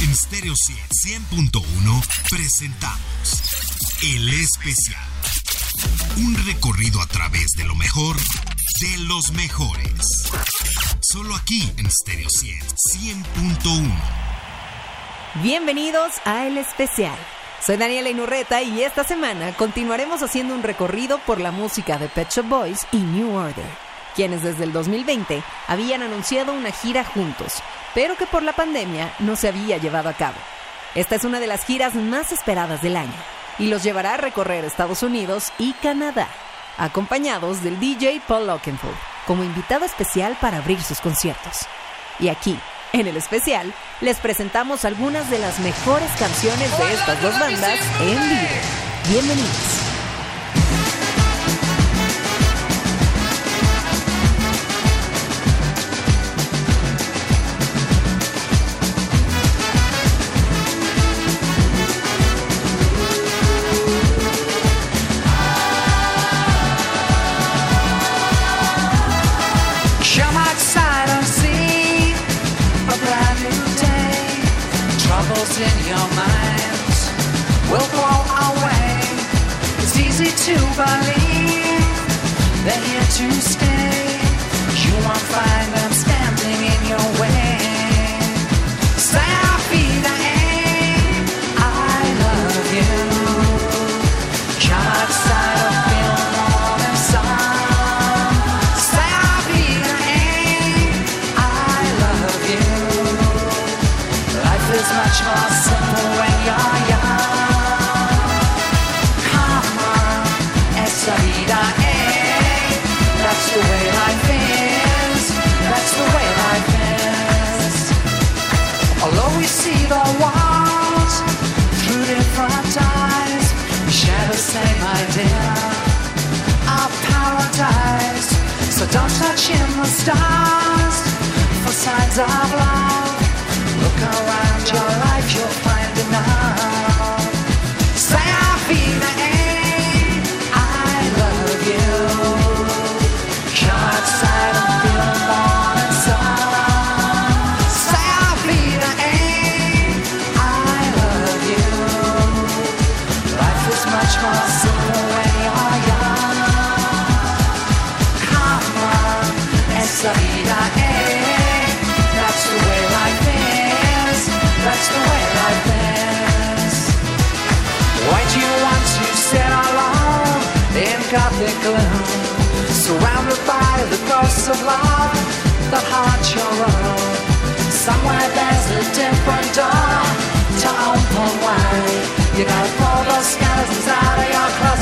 En Stereo 100.1 presentamos El Especial. Un recorrido a través de lo mejor de los mejores. Solo aquí en Stereo 100.1. Bienvenidos a El Especial. Soy Daniela Inurreta y esta semana continuaremos haciendo un recorrido por la música de Pet Shop Boys y New Order, quienes desde el 2020 habían anunciado una gira juntos, pero que por la pandemia no se había llevado a cabo. Esta es una de las giras más esperadas del año y los llevará a recorrer Estados Unidos y Canadá, acompañados del DJ Paul Oakenfold como invitado especial para abrir sus conciertos. Y aquí, en el especial, les presentamos algunas de las mejores canciones de estas dos bandas en vivo. Bienvenidos. Believe they're here to stay. You won't find them standing idea of paradise. So don't touch in the stars for signs of love. Look around your life, you'll find gothic gloom? Surrounded by the ghosts of love that haunt your room. Somewhere there's a different door to open wide. You gotta pull those skeletons out of your closet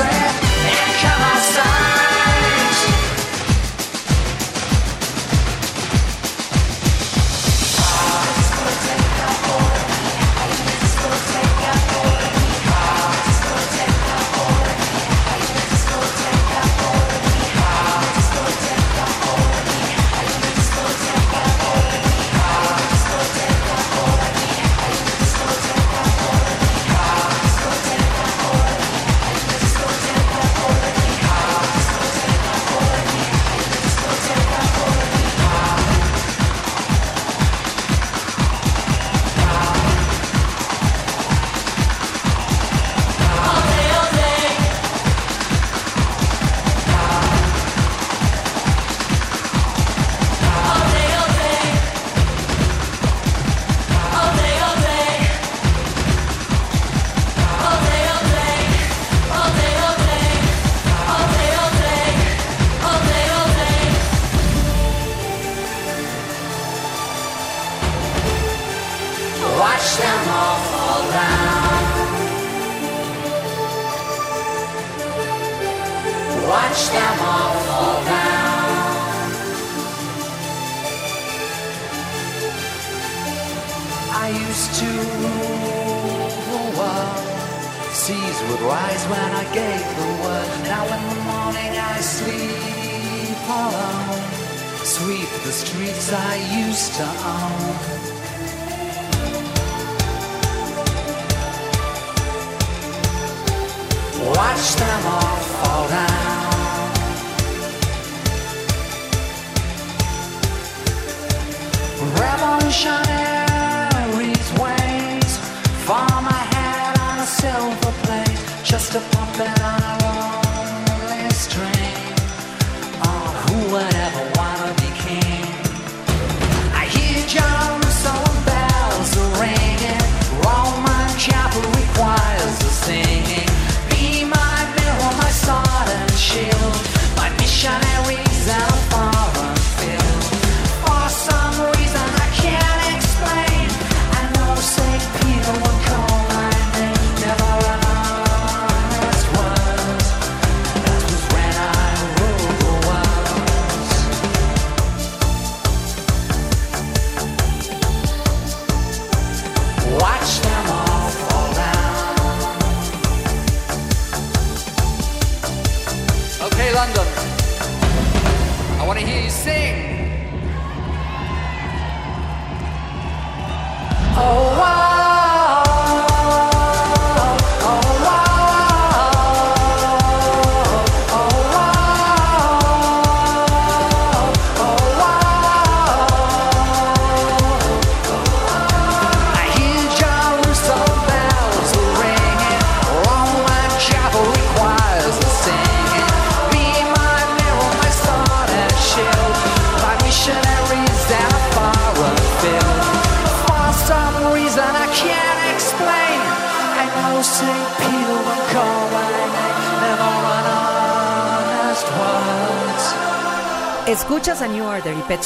just a pumping and our own.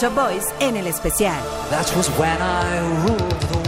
Boys en el especial. That was when I ruled the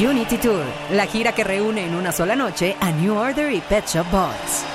Unity Tour, la gira que reúne en una sola noche a New Order y Pet Shop Boys.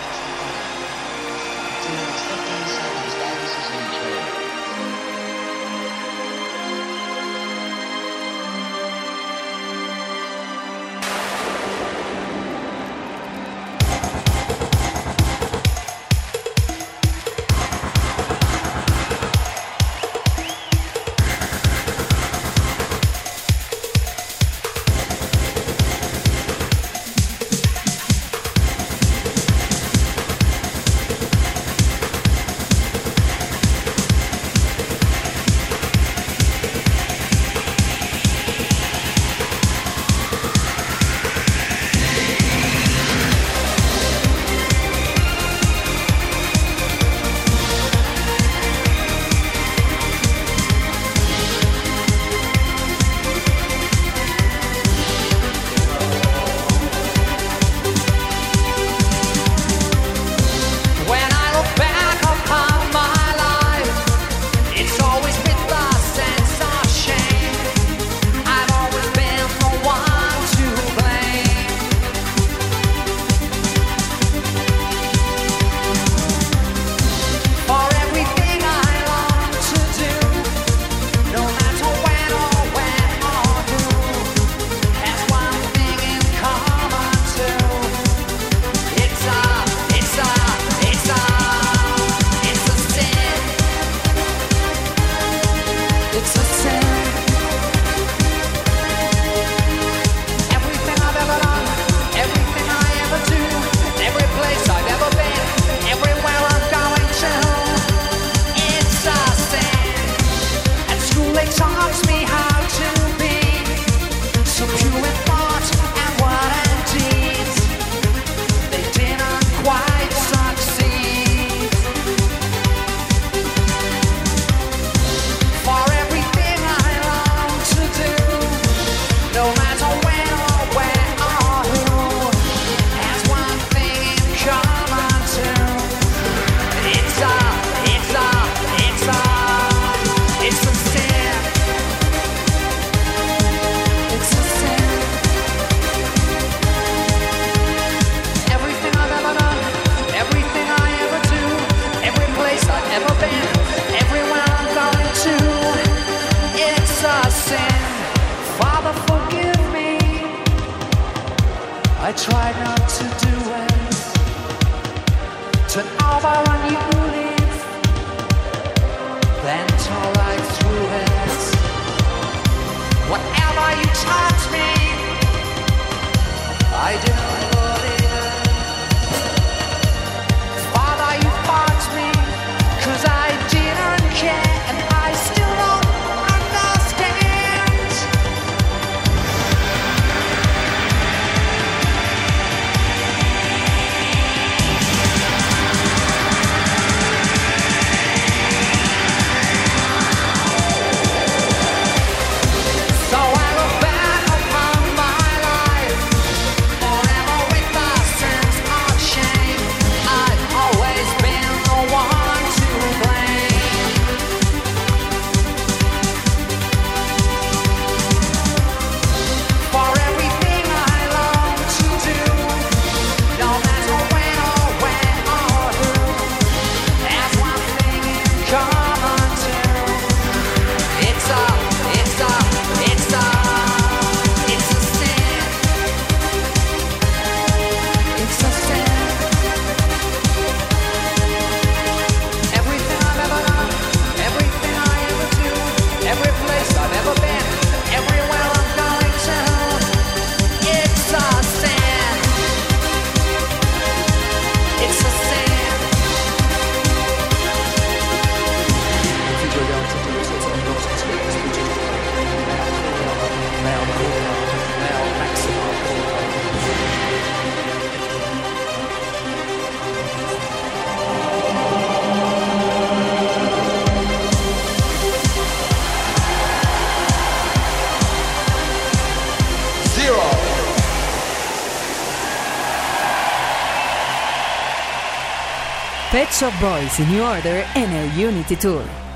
zero. Pet Shop Boys in New Order and a Unity Tour.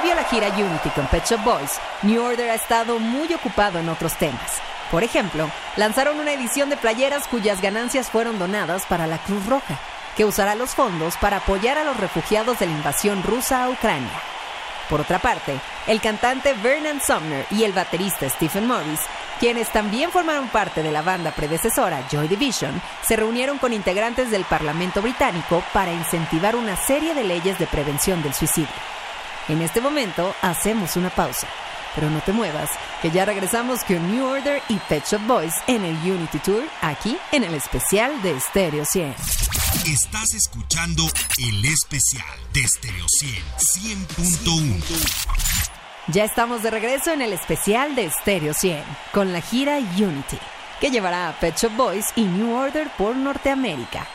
Previo a la gira Unity con Pet Shop Boys, New Order ha estado muy ocupado en otros temas. Por ejemplo, lanzaron una edición de playeras cuyas ganancias fueron donadas para la Cruz Roja, que usará los fondos para apoyar a los refugiados de la invasión rusa a Ucrania. Por otra parte, el cantante Vernon Sumner y el baterista Stephen Morris, quienes también formaron parte de la banda predecesora Joy Division, se reunieron con integrantes del Parlamento británico para incentivar una serie de leyes de prevención del suicidio. En este momento hacemos una pausa, pero no te muevas, que ya regresamos con New Order y Pet Shop Boys en el Unity Tour, aquí en el especial de Stereo 100. Estás escuchando el especial de Stereo 100 100.1. Ya estamos de regreso en el especial de Stereo 100, con la gira Unity, que llevará a Pet Shop Boys y New Order por Norteamérica.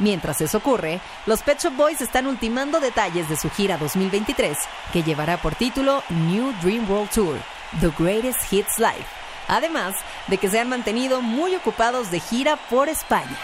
Mientras eso ocurre, los Pet Shop Boys están ultimando detalles de su gira 2023, que llevará por título New Dream World Tour, The Greatest Hits Live, además de que se han mantenido muy ocupados de gira por España.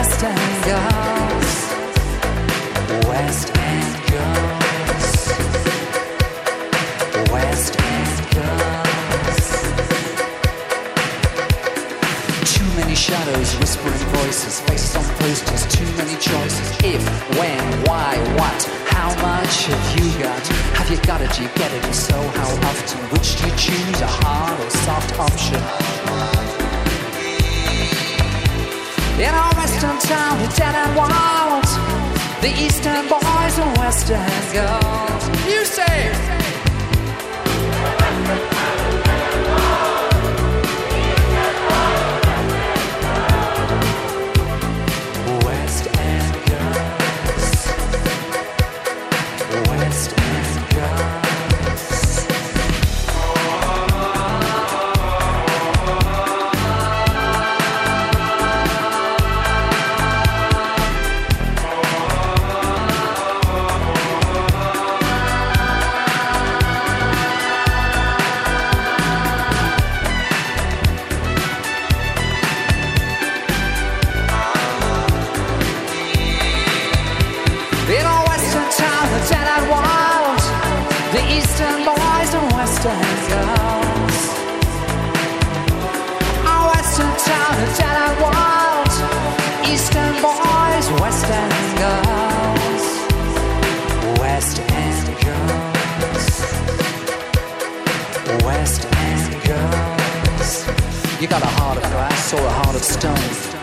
Boys and girls. West End girls. West End girls. Too many shadows, whispering voices, faces on posters, too many choices. If, when, why, what, how much have you got? Have you got it? Do you get it? If so, how often? Which do you choose, a hard or soft option? Town, the dead and wild, the East End boys and West End girls. You say. Got a heart of glass or a heart of stone.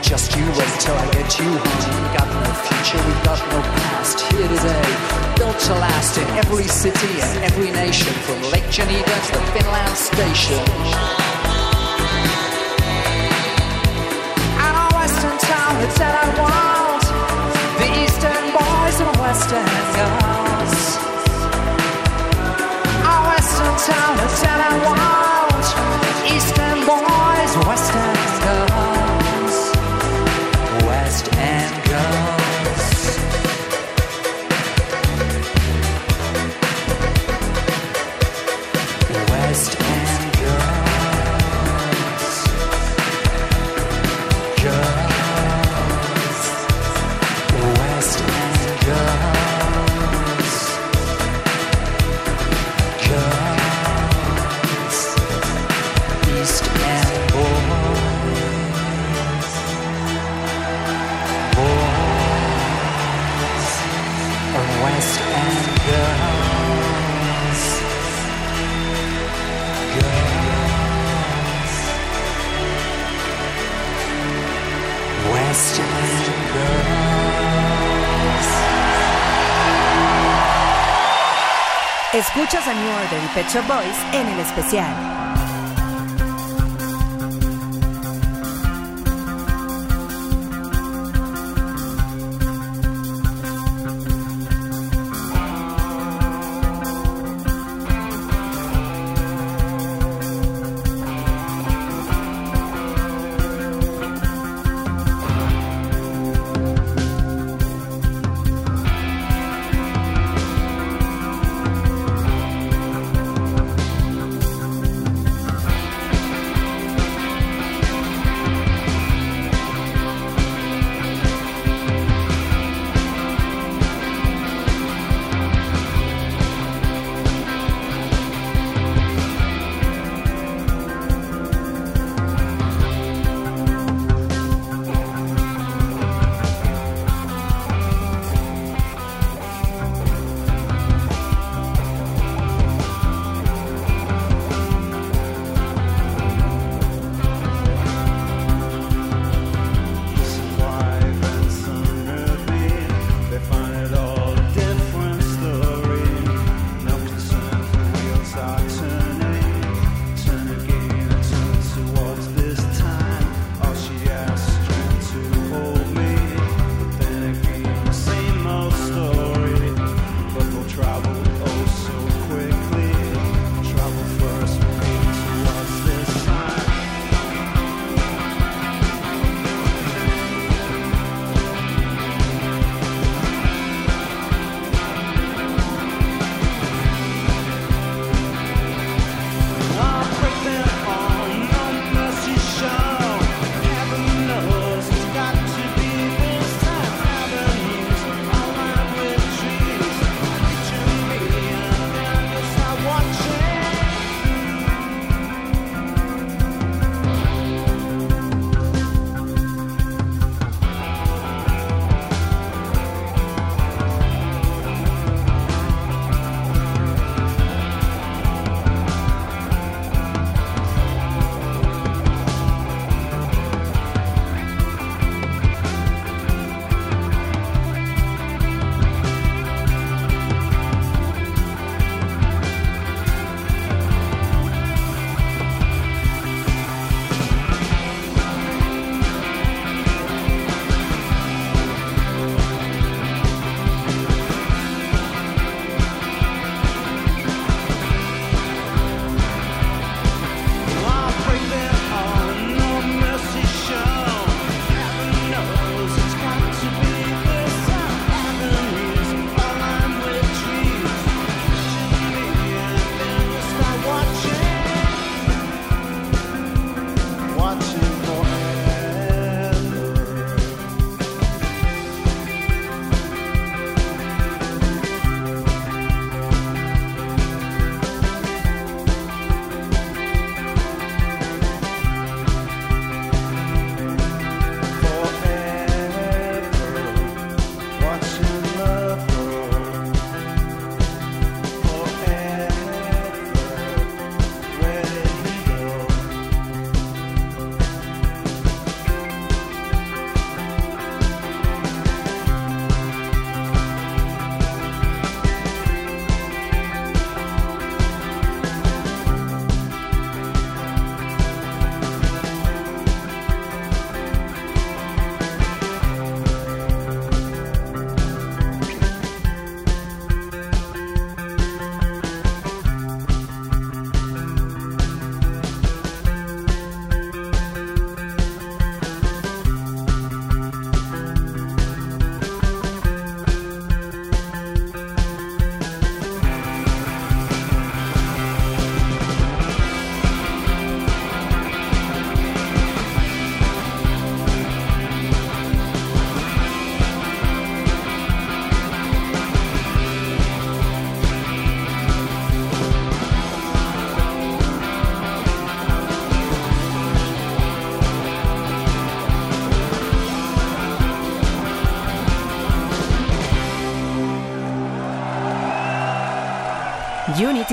Just you wait till I get you home. We got no future, we got no past. Here today, built to last in every city and every nation, from Lake Geneva to the Finland station. And our West End town, the dead and wild, the East End boys and West End girls. Our West End town, dead and wild, East End western Escuchas a New Order y Pet Boys en el especial.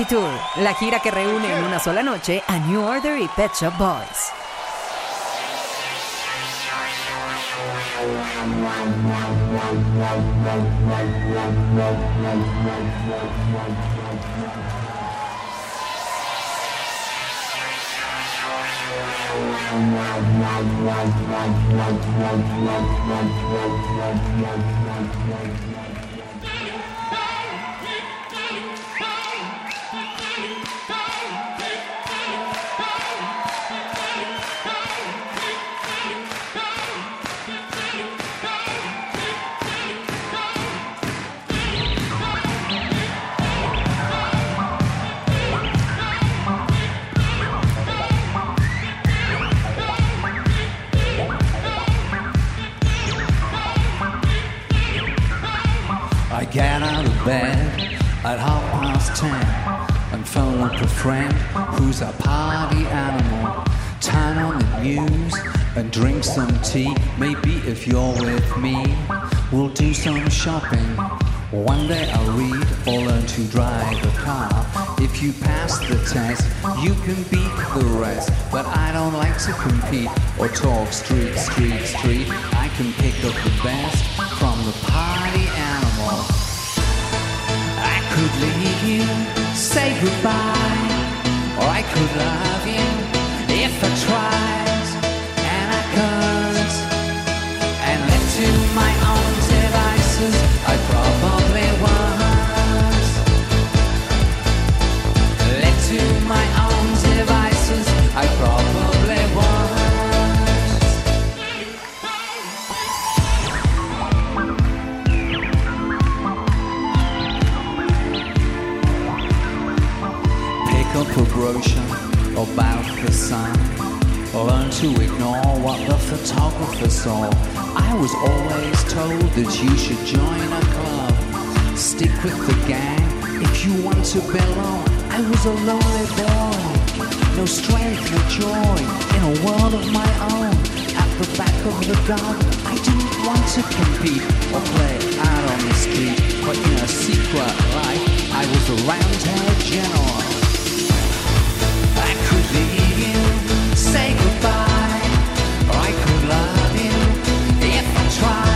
Tour, la gira que reúne en una sola noche a New Order y Pet Shop Boys. Maybe if you're with me, we'll do some shopping. One day I'll read or learn to drive a car. If you pass the test, you can beat the rest. But I don't like to compete or talk street, street, A brochure about the sun. Learn to ignore what the photographer saw. I was always told that you should join a club. Stick with the gang if you want to belong. I was a lonely boy, no strength, no joy in a world of my own. At the back of the garden, I didn't want to compete or play out on the street, but in a secret life, I was a roundhead general. Say goodbye, I could love you if I tried,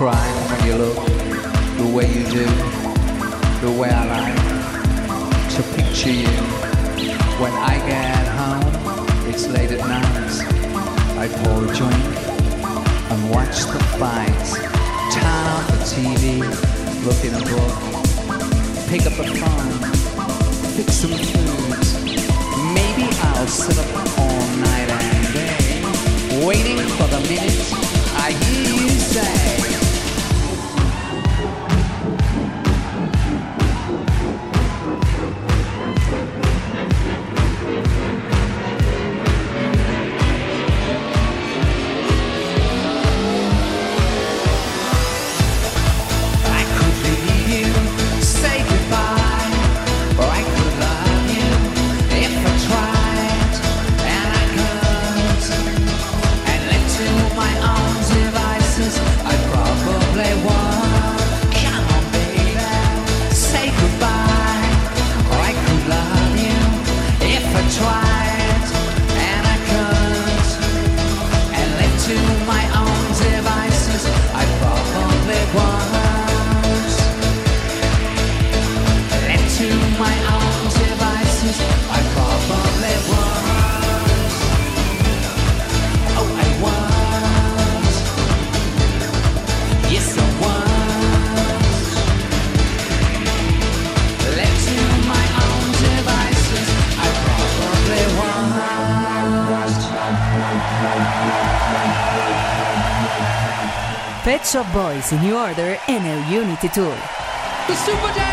Not when you look the way you do, the way I like to picture you. When I get home, it's late at night. I pour a drink and watch the fight. Turn on the TV, look in a book, pick up the phone, fix some food. Maybe I'll sit up all night and day, waiting for the minute I hear you say. Shop Boys in New Order and a Unity Tour.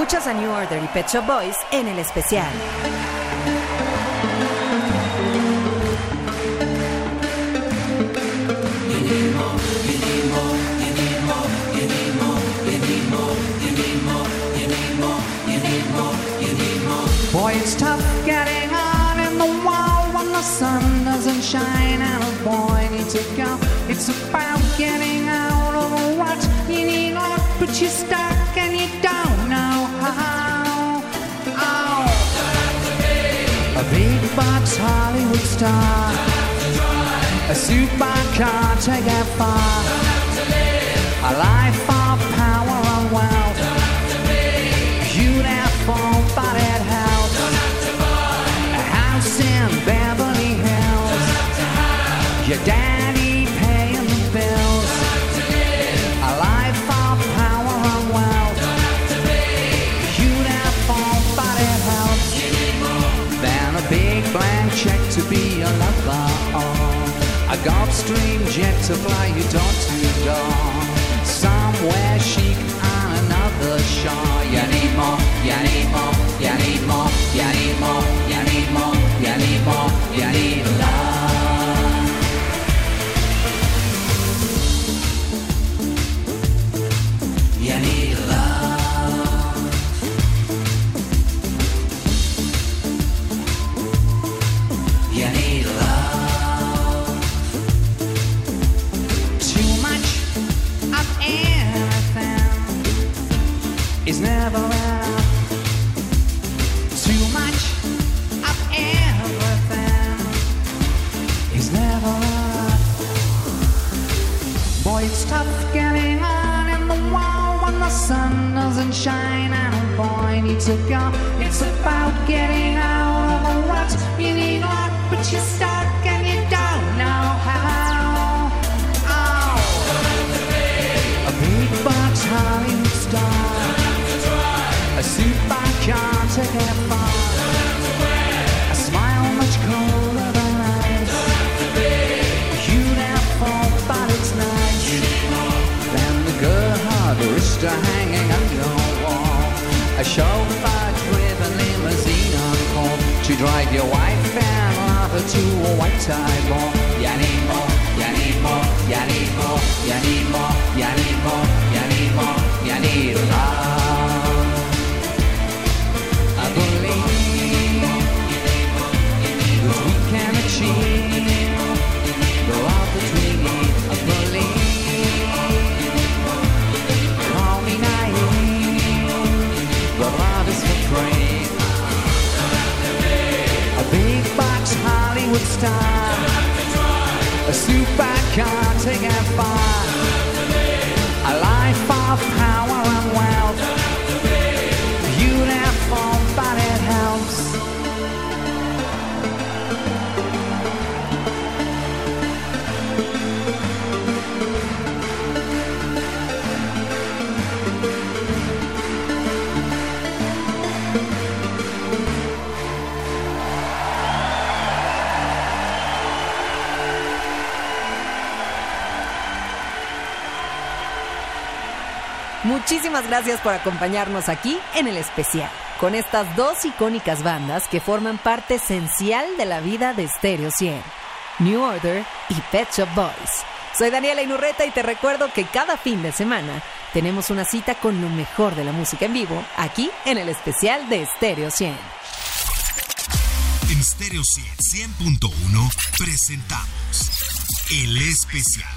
Escuchas a New Order y Pet Shop Boys en el especial. Boy, it's tough getting on in the wall when the sun doesn't shine and a boy needs to go. It's about getting out of a rut. You need but you're stuck big box Hollywood star. A suit by car to get far. A life Gulfstream jet to fly you door to door. Somewhere chic on another shore. You need more, you need more, you need more, more, por acompañarnos aquí en el especial, con estas dos icónicas bandas que forman parte esencial de la vida de Stereo 100, New Order y Pet Shop Boys. Soy Daniela Inurreta y te recuerdo que cada fin de semana tenemos una cita con lo mejor de la música en vivo aquí en el especial de Stereo 100. En Stereo 100, 100.1 presentamos El Especial.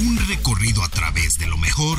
Un recorrido a través de lo mejor